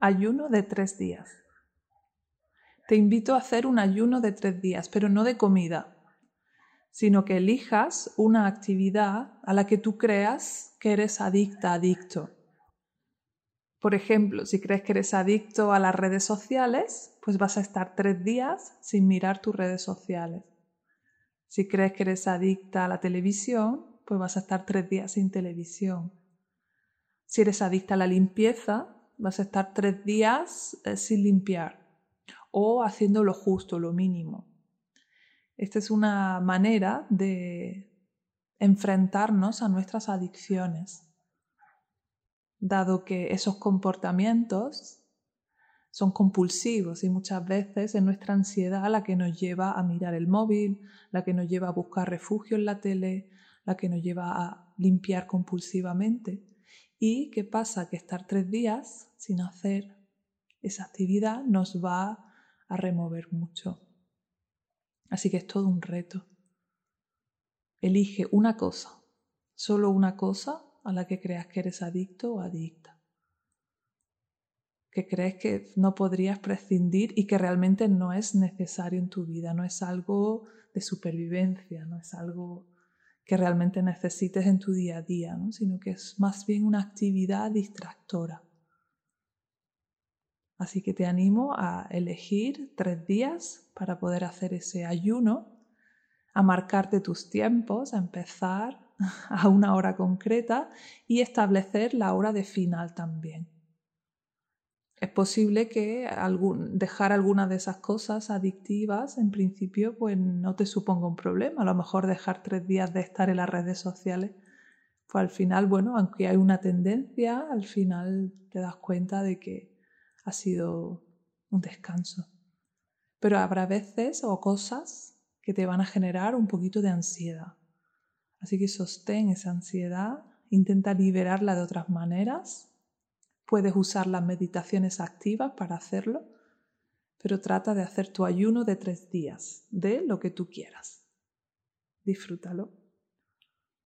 ayuno de tres días. Te invito a hacer un ayuno de tres días, pero no de comida, sino que elijas una actividad a la que tú creas que eres adicta, adicto. Por ejemplo, si crees que eres adicto a las redes sociales, pues vas a estar tres días sin mirar tus redes sociales. Si crees que eres adicta a la televisión, pues vas a estar tres días sin televisión. Si eres adicta a la limpieza, vas a estar tres días eh, sin limpiar o haciendo lo justo, lo mínimo. Esta es una manera de enfrentarnos a nuestras adicciones, dado que esos comportamientos son compulsivos y muchas veces es nuestra ansiedad la que nos lleva a mirar el móvil, la que nos lleva a buscar refugio en la tele, la que nos lleva a limpiar compulsivamente. ¿Y qué pasa? Que estar tres días sin hacer esa actividad nos va a remover mucho. Así que es todo un reto. Elige una cosa, solo una cosa a la que creas que eres adicto o adicta. Que crees que no podrías prescindir y que realmente no es necesario en tu vida, no es algo de supervivencia, no es algo que realmente necesites en tu día a día, sino que es más bien una actividad distractora. Así que te animo a elegir tres días para poder hacer ese ayuno, a marcarte tus tiempos, a empezar a una hora concreta y establecer la hora de final también. Es posible que dejar alguna de esas cosas adictivas en principio pues no te suponga un problema. A lo mejor dejar tres días de estar en las redes sociales, pues al final, bueno, aunque hay una tendencia, al final te das cuenta de que ha sido un descanso. Pero habrá veces o cosas que te van a generar un poquito de ansiedad. Así que sostén esa ansiedad, intenta liberarla de otras maneras. Puedes usar las meditaciones activas para hacerlo, pero trata de hacer tu ayuno de tres días, de lo que tú quieras. Disfrútalo.